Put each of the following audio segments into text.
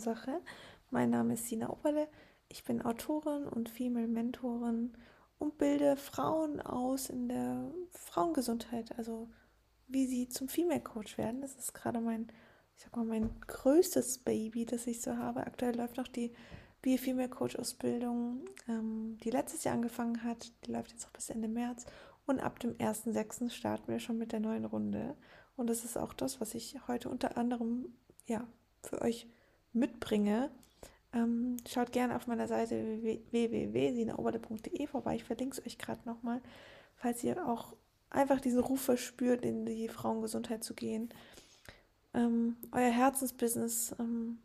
Frauensache. Mein Name ist Sina Oberle. Ich bin Autorin und Female Mentorin und bilde Frauen aus in der Frauengesundheit, also wie sie zum Female Coach werden. Das ist gerade mein, ich sag mal, mein größtes Baby, das ich so habe. Aktuell läuft noch die Be Female Coach Ausbildung, ähm, die letztes Jahr angefangen hat. Die läuft jetzt auch bis Ende März. Und ab dem 1.6. starten wir schon mit der neuen Runde. Und das ist auch das, was ich heute unter anderem ja, für euch mitbringe. Ähm, schaut gerne auf meiner Seite www.sinaoberde.de vorbei. Ich verlinke es euch gerade nochmal, falls ihr auch einfach diesen Ruf verspürt, in die Frauengesundheit zu gehen, ähm, euer Herzensbusiness ähm,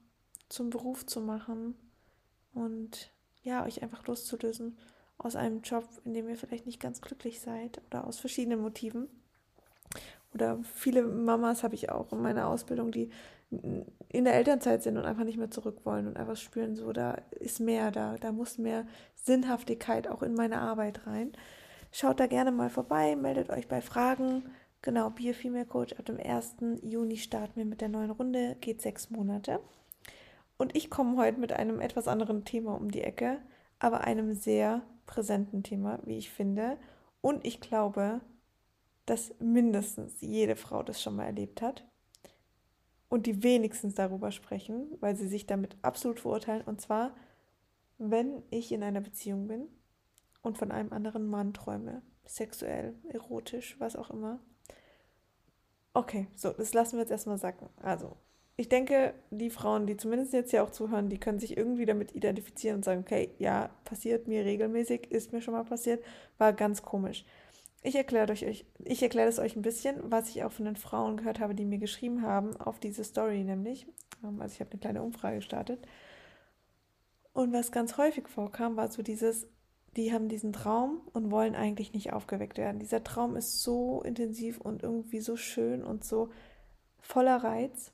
zum Beruf zu machen und ja, euch einfach loszulösen aus einem Job, in dem ihr vielleicht nicht ganz glücklich seid oder aus verschiedenen Motiven. Oder viele Mamas habe ich auch in meiner Ausbildung, die in der Elternzeit sind und einfach nicht mehr zurück wollen und einfach spüren, so da ist mehr, da, da muss mehr Sinnhaftigkeit auch in meine Arbeit rein. Schaut da gerne mal vorbei, meldet euch bei Fragen. Genau, Bio Female Coach ab dem 1. Juni starten wir mit der neuen Runde, geht sechs Monate. Und ich komme heute mit einem etwas anderen Thema um die Ecke, aber einem sehr präsenten Thema, wie ich finde. Und ich glaube, dass mindestens jede Frau das schon mal erlebt hat und die wenigstens darüber sprechen, weil sie sich damit absolut verurteilen. Und zwar, wenn ich in einer Beziehung bin und von einem anderen Mann träume, sexuell, erotisch, was auch immer. Okay, so, das lassen wir jetzt erstmal sacken. Also, ich denke, die Frauen, die zumindest jetzt hier auch zuhören, die können sich irgendwie damit identifizieren und sagen, okay, ja, passiert mir regelmäßig, ist mir schon mal passiert, war ganz komisch. Ich erkläre euch, ich es euch ein bisschen, was ich auch von den Frauen gehört habe, die mir geschrieben haben auf diese Story nämlich. Ähm, also ich habe eine kleine Umfrage gestartet. Und was ganz häufig vorkam, war so dieses, die haben diesen Traum und wollen eigentlich nicht aufgeweckt werden. Dieser Traum ist so intensiv und irgendwie so schön und so voller Reiz,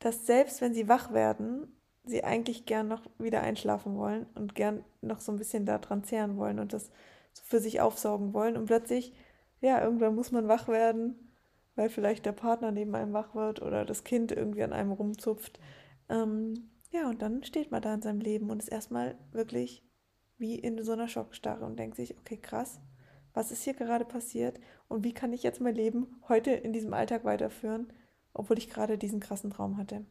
dass selbst wenn sie wach werden, sie eigentlich gern noch wieder einschlafen wollen und gern noch so ein bisschen daran zehren wollen und das so für sich aufsaugen wollen. Und plötzlich, ja, irgendwann muss man wach werden, weil vielleicht der Partner neben einem wach wird oder das Kind irgendwie an einem rumzupft. Ähm, ja, und dann steht man da in seinem Leben und ist erstmal wirklich wie in so einer Schockstarre und denkt sich, okay, krass, was ist hier gerade passiert und wie kann ich jetzt mein Leben heute in diesem Alltag weiterführen, obwohl ich gerade diesen krassen Traum hatte.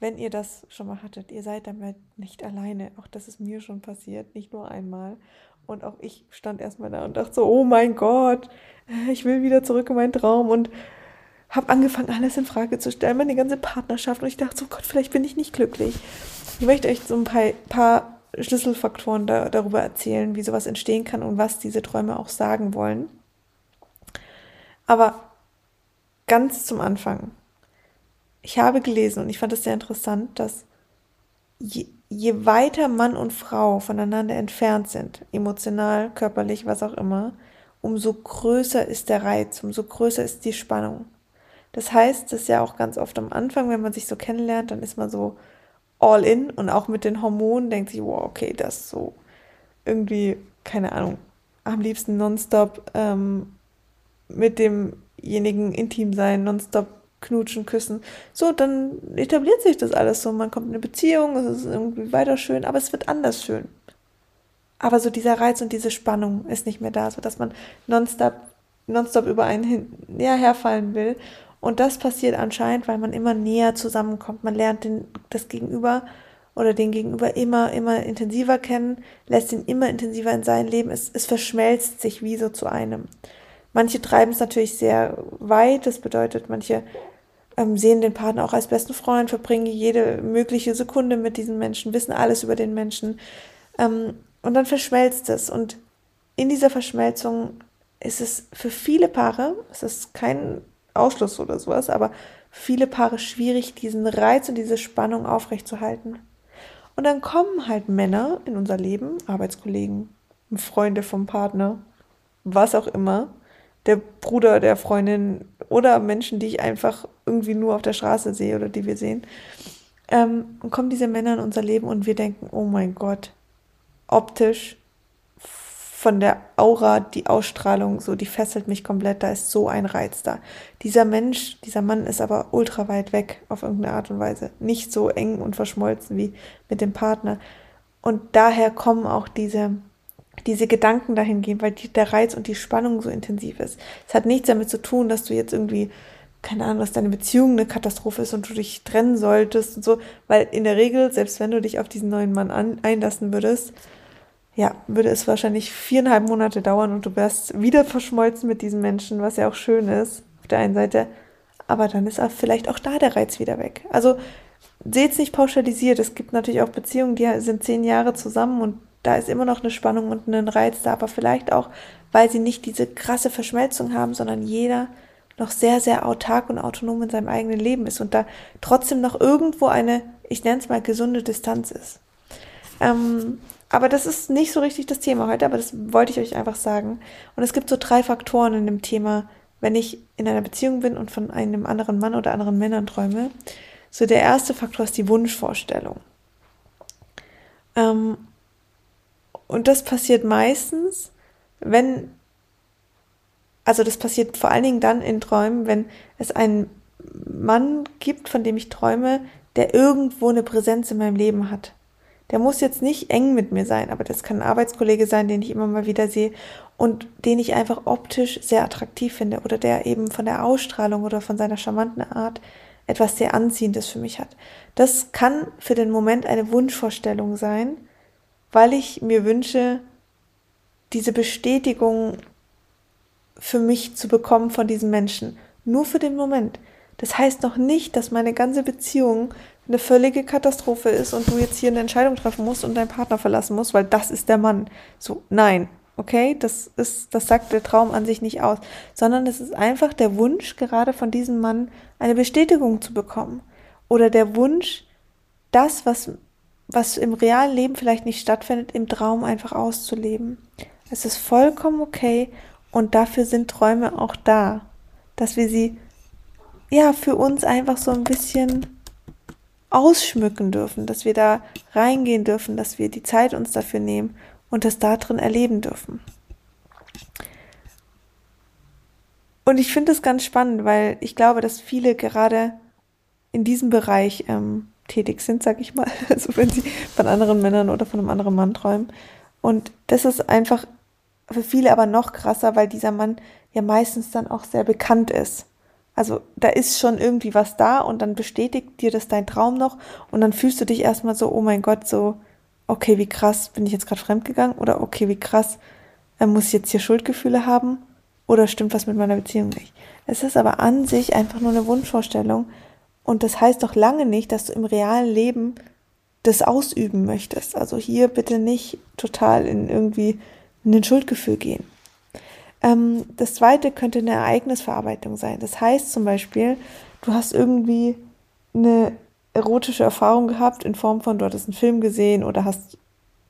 Wenn ihr das schon mal hattet, ihr seid damit nicht alleine. Auch das ist mir schon passiert, nicht nur einmal. Und auch ich stand erstmal da und dachte so, oh mein Gott, ich will wieder zurück in meinen Traum und habe angefangen, alles in Frage zu stellen, meine ganze Partnerschaft. Und ich dachte so, Gott, vielleicht bin ich nicht glücklich. Ich möchte euch so ein paar, paar Schlüsselfaktoren da, darüber erzählen, wie sowas entstehen kann und was diese Träume auch sagen wollen. Aber ganz zum Anfang. Ich habe gelesen und ich fand es sehr interessant, dass je, je weiter Mann und Frau voneinander entfernt sind, emotional, körperlich, was auch immer, umso größer ist der Reiz, umso größer ist die Spannung. Das heißt, das ist ja auch ganz oft am Anfang, wenn man sich so kennenlernt, dann ist man so all in und auch mit den Hormonen denkt sich, wow, okay, das ist so irgendwie, keine Ahnung, am liebsten nonstop ähm, mit demjenigen intim sein, nonstop knutschen, küssen. So, dann etabliert sich das alles so. Man kommt in eine Beziehung, es ist irgendwie weiter schön, aber es wird anders schön. Aber so dieser Reiz und diese Spannung ist nicht mehr da, so dass man nonstop, nonstop über einen hin, ja, herfallen will. Und das passiert anscheinend, weil man immer näher zusammenkommt. Man lernt den, das Gegenüber oder den Gegenüber immer, immer intensiver kennen, lässt ihn immer intensiver in sein Leben. Es, es verschmelzt sich wie so zu einem. Manche treiben es natürlich sehr weit. Das bedeutet, manche ähm, sehen den Partner auch als besten Freund, verbringen jede mögliche Sekunde mit diesen Menschen, wissen alles über den Menschen. Ähm, und dann verschmelzt es. Und in dieser Verschmelzung ist es für viele Paare, es ist kein Ausschluss oder sowas, aber viele Paare schwierig, diesen Reiz und diese Spannung aufrechtzuerhalten. Und dann kommen halt Männer in unser Leben, Arbeitskollegen, Freunde vom Partner, was auch immer, der Bruder der Freundin oder Menschen, die ich einfach irgendwie nur auf der Straße sehe oder die wir sehen. Ähm, und kommen diese Männer in unser Leben und wir denken, oh mein Gott, optisch von der Aura, die Ausstrahlung, so, die fesselt mich komplett. Da ist so ein Reiz da. Dieser Mensch, dieser Mann ist aber ultra weit weg auf irgendeine Art und Weise. Nicht so eng und verschmolzen wie mit dem Partner. Und daher kommen auch diese, diese Gedanken dahin gehen, weil die, der Reiz und die Spannung so intensiv ist. Es hat nichts damit zu tun, dass du jetzt irgendwie, keine Ahnung, dass deine Beziehung eine Katastrophe ist und du dich trennen solltest und so, weil in der Regel, selbst wenn du dich auf diesen neuen Mann an, einlassen würdest, ja, würde es wahrscheinlich viereinhalb Monate dauern und du wärst wieder verschmolzen mit diesem Menschen, was ja auch schön ist, auf der einen Seite. Aber dann ist auch vielleicht auch da der Reiz wieder weg. Also seht es nicht pauschalisiert. Es gibt natürlich auch Beziehungen, die sind zehn Jahre zusammen und da ist immer noch eine Spannung und ein Reiz da, aber vielleicht auch, weil sie nicht diese krasse Verschmelzung haben, sondern jeder noch sehr, sehr autark und autonom in seinem eigenen Leben ist und da trotzdem noch irgendwo eine, ich nenne es mal, gesunde Distanz ist. Ähm, aber das ist nicht so richtig das Thema heute, aber das wollte ich euch einfach sagen. Und es gibt so drei Faktoren in dem Thema, wenn ich in einer Beziehung bin und von einem anderen Mann oder anderen Männern träume. So der erste Faktor ist die Wunschvorstellung. Ähm, und das passiert meistens, wenn, also das passiert vor allen Dingen dann in Träumen, wenn es einen Mann gibt, von dem ich träume, der irgendwo eine Präsenz in meinem Leben hat. Der muss jetzt nicht eng mit mir sein, aber das kann ein Arbeitskollege sein, den ich immer mal wieder sehe und den ich einfach optisch sehr attraktiv finde oder der eben von der Ausstrahlung oder von seiner charmanten Art etwas sehr Anziehendes für mich hat. Das kann für den Moment eine Wunschvorstellung sein, weil ich mir wünsche, diese Bestätigung für mich zu bekommen von diesem Menschen. Nur für den Moment. Das heißt noch nicht, dass meine ganze Beziehung eine völlige Katastrophe ist und du jetzt hier eine Entscheidung treffen musst und deinen Partner verlassen musst, weil das ist der Mann. So, nein, okay, das ist, das sagt der Traum an sich nicht aus, sondern es ist einfach der Wunsch, gerade von diesem Mann eine Bestätigung zu bekommen. Oder der Wunsch, das, was, was im realen Leben vielleicht nicht stattfindet, im Traum einfach auszuleben. Es ist vollkommen okay und dafür sind Träume auch da, dass wir sie ja für uns einfach so ein bisschen ausschmücken dürfen, dass wir da reingehen dürfen, dass wir die Zeit uns dafür nehmen und das da drin erleben dürfen. Und ich finde es ganz spannend, weil ich glaube, dass viele gerade in diesem Bereich ähm, tätig sind, sag ich mal. Also wenn sie von anderen Männern oder von einem anderen Mann träumen. Und das ist einfach für viele aber noch krasser, weil dieser Mann ja meistens dann auch sehr bekannt ist. Also da ist schon irgendwie was da und dann bestätigt dir das dein Traum noch und dann fühlst du dich erstmal so, oh mein Gott, so, okay, wie krass, bin ich jetzt gerade fremdgegangen oder okay, wie krass, äh, muss ich jetzt hier Schuldgefühle haben oder stimmt was mit meiner Beziehung nicht. Es ist aber an sich einfach nur eine Wunschvorstellung und das heißt doch lange nicht, dass du im realen Leben das ausüben möchtest. Also hier bitte nicht total in irgendwie in ein Schuldgefühl gehen. Ähm, das zweite könnte eine Ereignisverarbeitung sein. Das heißt zum Beispiel, du hast irgendwie eine erotische Erfahrung gehabt in Form von, du hattest einen Film gesehen oder hast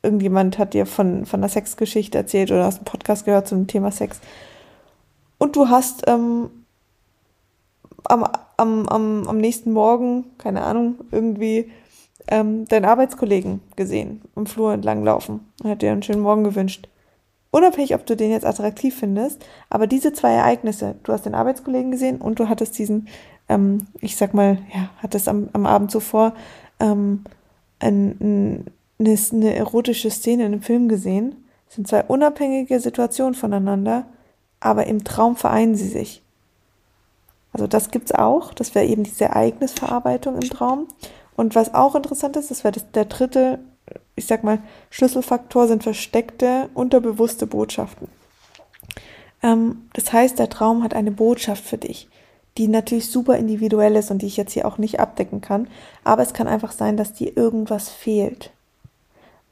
irgendjemand hat dir von, von einer Sexgeschichte erzählt oder hast einen Podcast gehört zum Thema Sex. Und du hast ähm, am, am, am, am nächsten Morgen, keine Ahnung, irgendwie ähm, deinen Arbeitskollegen gesehen, im Flur entlang laufen und hat dir einen schönen Morgen gewünscht. Unabhängig, ob du den jetzt attraktiv findest, aber diese zwei Ereignisse, du hast den Arbeitskollegen gesehen und du hattest diesen, ähm, ich sag mal, ja, hattest am, am Abend zuvor ähm, ein, ein, eine, eine erotische Szene in einem Film gesehen. Das sind zwei unabhängige Situationen voneinander, aber im Traum vereinen sie sich. Also das gibt's auch, das wäre eben diese Ereignisverarbeitung im Traum. Und was auch interessant ist, das wäre der dritte ich sag mal, Schlüsselfaktor sind versteckte, unterbewusste Botschaften. Ähm, das heißt, der Traum hat eine Botschaft für dich, die natürlich super individuell ist und die ich jetzt hier auch nicht abdecken kann. Aber es kann einfach sein, dass dir irgendwas fehlt.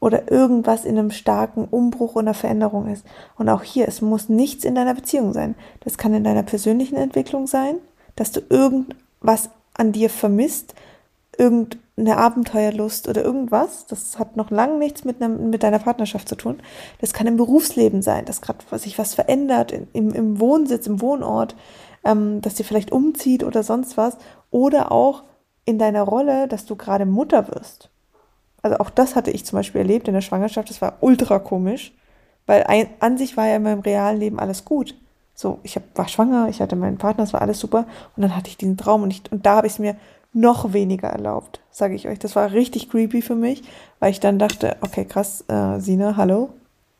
Oder irgendwas in einem starken Umbruch oder Veränderung ist. Und auch hier, es muss nichts in deiner Beziehung sein. Das kann in deiner persönlichen Entwicklung sein, dass du irgendwas an dir vermisst, irgend eine Abenteuerlust oder irgendwas. Das hat noch lange nichts mit, einem, mit deiner Partnerschaft zu tun. Das kann im Berufsleben sein, dass gerade sich was verändert im, im Wohnsitz, im Wohnort, ähm, dass dir vielleicht umzieht oder sonst was. Oder auch in deiner Rolle, dass du gerade Mutter wirst. Also auch das hatte ich zum Beispiel erlebt in der Schwangerschaft. Das war ultra komisch, Weil ein, an sich war ja in meinem realen Leben alles gut. So, ich hab, war schwanger, ich hatte meinen Partner, es war alles super. Und dann hatte ich diesen Traum und, ich, und da habe ich es mir noch weniger erlaubt, sage ich euch. Das war richtig creepy für mich, weil ich dann dachte, okay, krass, äh, Sina, hallo,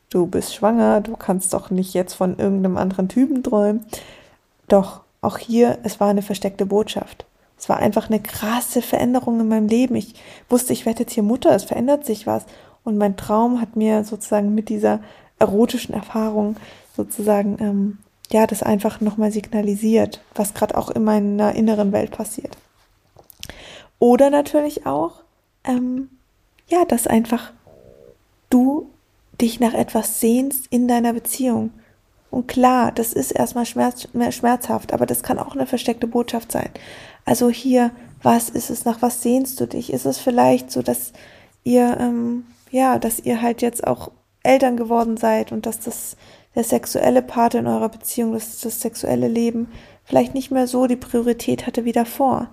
du bist schwanger, du kannst doch nicht jetzt von irgendeinem anderen Typen träumen. Doch, auch hier, es war eine versteckte Botschaft. Es war einfach eine krasse Veränderung in meinem Leben. Ich wusste, ich werde jetzt hier Mutter, es verändert sich was. Und mein Traum hat mir sozusagen mit dieser erotischen Erfahrung sozusagen, ähm, ja, das einfach nochmal signalisiert, was gerade auch in meiner inneren Welt passiert. Oder natürlich auch, ähm, ja, dass einfach du dich nach etwas sehnst in deiner Beziehung. Und klar, das ist erstmal schmerz, schmerzhaft, aber das kann auch eine versteckte Botschaft sein. Also hier, was ist es, nach was sehnst du dich? Ist es vielleicht so, dass ihr, ähm, ja, dass ihr halt jetzt auch Eltern geworden seid und dass das der sexuelle Part in eurer Beziehung, das, das sexuelle Leben vielleicht nicht mehr so die Priorität hatte wie davor?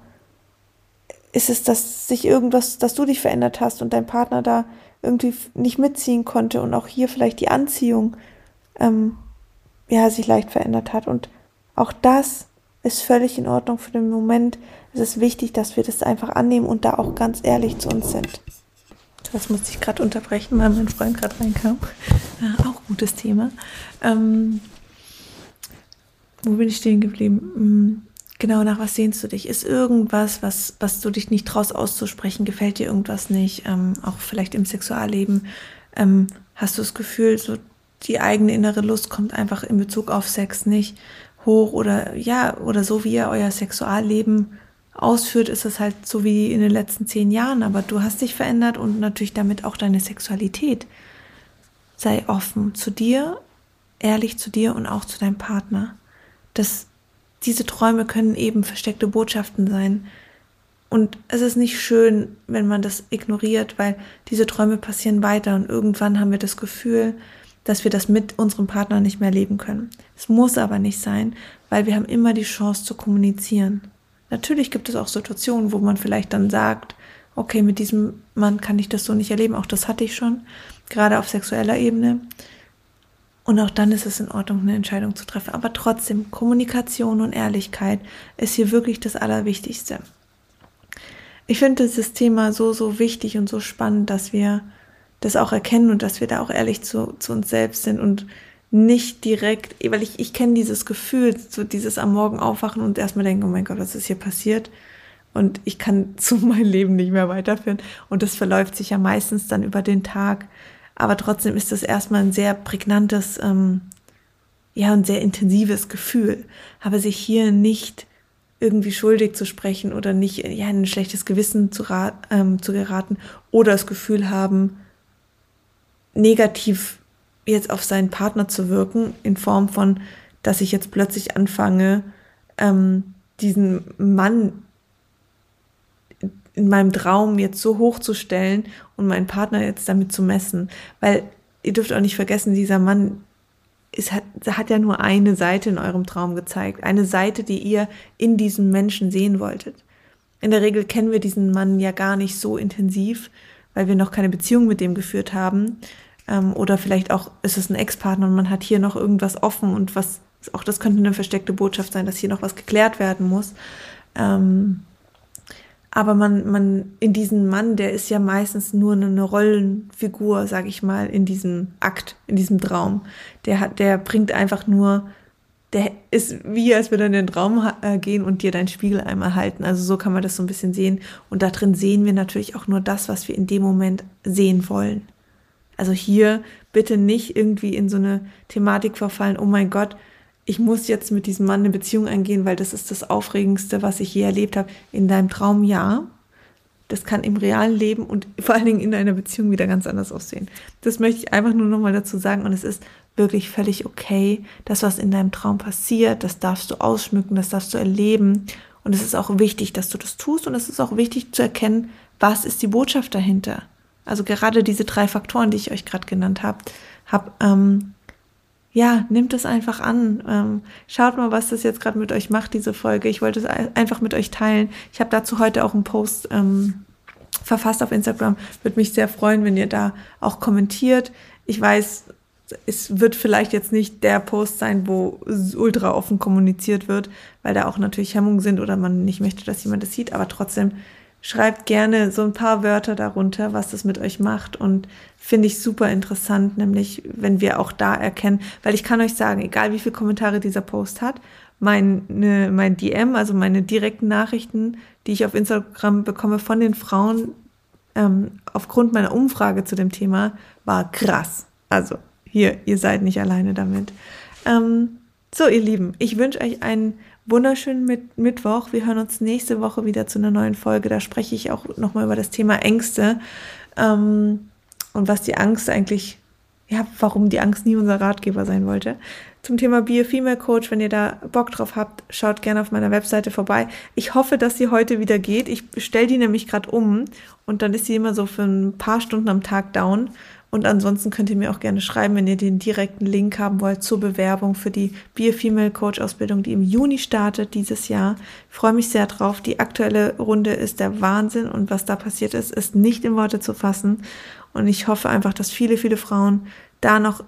ist es, dass sich irgendwas, dass du dich verändert hast und dein Partner da irgendwie nicht mitziehen konnte und auch hier vielleicht die Anziehung ähm, ja sich leicht verändert hat und auch das ist völlig in Ordnung für den Moment. Es ist wichtig, dass wir das einfach annehmen und da auch ganz ehrlich zu uns sind. Das musste ich gerade unterbrechen, weil mein Freund gerade reinkam. Äh, auch gutes Thema. Ähm, wo bin ich stehen geblieben? Hm, Genau, nach was sehnst du dich? Ist irgendwas, was, was du dich nicht traust auszusprechen? Gefällt dir irgendwas nicht? Ähm, auch vielleicht im Sexualleben ähm, hast du das Gefühl, so die eigene innere Lust kommt einfach in Bezug auf Sex nicht hoch oder ja, oder so wie ihr euer Sexualleben ausführt, ist es halt so wie in den letzten zehn Jahren, aber du hast dich verändert und natürlich damit auch deine Sexualität. Sei offen zu dir, ehrlich zu dir und auch zu deinem Partner. Das diese Träume können eben versteckte Botschaften sein. Und es ist nicht schön, wenn man das ignoriert, weil diese Träume passieren weiter und irgendwann haben wir das Gefühl, dass wir das mit unserem Partner nicht mehr leben können. Es muss aber nicht sein, weil wir haben immer die Chance zu kommunizieren. Natürlich gibt es auch Situationen, wo man vielleicht dann sagt, okay, mit diesem Mann kann ich das so nicht erleben. Auch das hatte ich schon, gerade auf sexueller Ebene. Und auch dann ist es in Ordnung, eine Entscheidung zu treffen. Aber trotzdem, Kommunikation und Ehrlichkeit ist hier wirklich das Allerwichtigste. Ich finde dieses Thema so, so wichtig und so spannend, dass wir das auch erkennen und dass wir da auch ehrlich zu, zu uns selbst sind und nicht direkt, weil ich, ich kenne dieses Gefühl, so dieses am Morgen aufwachen und erstmal denken, oh mein Gott, was ist hier passiert? Und ich kann zu meinem Leben nicht mehr weiterführen. Und das verläuft sich ja meistens dann über den Tag aber trotzdem ist das erstmal ein sehr prägnantes, ähm, ja, ein sehr intensives Gefühl. Aber sich hier nicht irgendwie schuldig zu sprechen oder nicht ja, in ein schlechtes Gewissen zu, ähm, zu geraten oder das Gefühl haben, negativ jetzt auf seinen Partner zu wirken, in Form von, dass ich jetzt plötzlich anfange, ähm, diesen Mann in meinem Traum jetzt so hochzustellen und meinen Partner jetzt damit zu messen. Weil ihr dürft auch nicht vergessen, dieser Mann ist, hat, hat ja nur eine Seite in eurem Traum gezeigt. Eine Seite, die ihr in diesem Menschen sehen wolltet. In der Regel kennen wir diesen Mann ja gar nicht so intensiv, weil wir noch keine Beziehung mit dem geführt haben. Ähm, oder vielleicht auch ist es ein Ex-Partner und man hat hier noch irgendwas offen und was, auch das könnte eine versteckte Botschaft sein, dass hier noch was geklärt werden muss. Ähm, aber man, man, in diesem Mann, der ist ja meistens nur eine Rollenfigur, sag ich mal, in diesem Akt, in diesem Traum. Der hat, der bringt einfach nur, der ist wie, als würde er in den Traum äh, gehen und dir deinen Spiegel einmal halten. Also so kann man das so ein bisschen sehen. Und da drin sehen wir natürlich auch nur das, was wir in dem Moment sehen wollen. Also hier bitte nicht irgendwie in so eine Thematik verfallen, oh mein Gott, ich muss jetzt mit diesem Mann eine Beziehung eingehen, weil das ist das Aufregendste, was ich je erlebt habe. In deinem Traum ja. Das kann im realen Leben und vor allen Dingen in einer Beziehung wieder ganz anders aussehen. Das möchte ich einfach nur nochmal dazu sagen. Und es ist wirklich völlig okay. Das, was in deinem Traum passiert, das darfst du ausschmücken, das darfst du erleben. Und es ist auch wichtig, dass du das tust. Und es ist auch wichtig zu erkennen, was ist die Botschaft dahinter. Also gerade diese drei Faktoren, die ich euch gerade genannt habe, hab, ähm, ja, nimmt es einfach an. Ähm, schaut mal, was das jetzt gerade mit euch macht, diese Folge. Ich wollte es einfach mit euch teilen. Ich habe dazu heute auch einen Post ähm, verfasst auf Instagram. Würde mich sehr freuen, wenn ihr da auch kommentiert. Ich weiß, es wird vielleicht jetzt nicht der Post sein, wo ultra offen kommuniziert wird, weil da auch natürlich Hemmungen sind oder man nicht möchte, dass jemand das sieht, aber trotzdem schreibt gerne so ein paar Wörter darunter, was das mit euch macht und finde ich super interessant, nämlich wenn wir auch da erkennen, weil ich kann euch sagen, egal wie viele Kommentare dieser Post hat, mein, ne, mein DM, also meine direkten Nachrichten, die ich auf Instagram bekomme von den Frauen ähm, aufgrund meiner Umfrage zu dem Thema, war krass. Also hier, ihr seid nicht alleine damit. Ähm, so, ihr Lieben, ich wünsche euch einen wunderschönen Mit Mittwoch. Wir hören uns nächste Woche wieder zu einer neuen Folge. Da spreche ich auch nochmal über das Thema Ängste ähm, und was die Angst eigentlich, ja, warum die Angst nie unser Ratgeber sein wollte. Zum Thema Be a Female Coach, wenn ihr da Bock drauf habt, schaut gerne auf meiner Webseite vorbei. Ich hoffe, dass sie heute wieder geht. Ich stelle die nämlich gerade um und dann ist sie immer so für ein paar Stunden am Tag down. Und ansonsten könnt ihr mir auch gerne schreiben, wenn ihr den direkten Link haben wollt zur Bewerbung für die Be Female Coach Ausbildung, die im Juni startet dieses Jahr. Ich freue mich sehr drauf. Die aktuelle Runde ist der Wahnsinn und was da passiert ist, ist nicht in Worte zu fassen. Und ich hoffe einfach, dass viele, viele Frauen da noch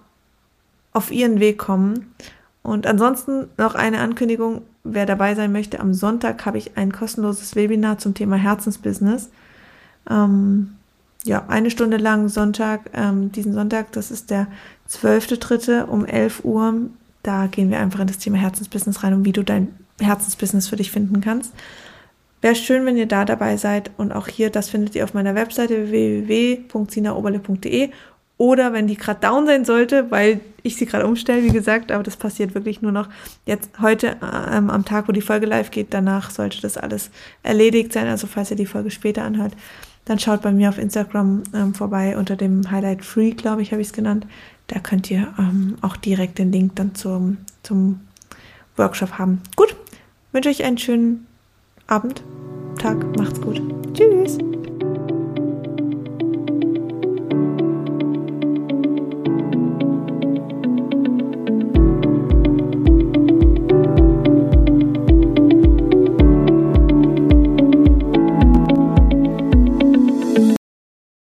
auf ihren Weg kommen. Und ansonsten noch eine Ankündigung, wer dabei sein möchte. Am Sonntag habe ich ein kostenloses Webinar zum Thema Herzensbusiness. Ähm, ja, eine Stunde lang Sonntag, ähm, diesen Sonntag, das ist der 12.3. um 11 Uhr. Da gehen wir einfach in das Thema Herzensbusiness rein und wie du dein Herzensbusiness für dich finden kannst. Wäre schön, wenn ihr da dabei seid und auch hier, das findet ihr auf meiner Webseite www.sinaoberle.de oder wenn die gerade down sein sollte, weil ich sie gerade umstelle, wie gesagt, aber das passiert wirklich nur noch jetzt heute ähm, am Tag, wo die Folge live geht. Danach sollte das alles erledigt sein. Also falls ihr die Folge später anhört, dann schaut bei mir auf Instagram ähm, vorbei unter dem Highlight Free, glaube ich, habe ich es genannt. Da könnt ihr ähm, auch direkt den Link dann zum, zum Workshop haben. Gut, wünsche euch einen schönen Abend, Tag, macht's gut. Tschüss.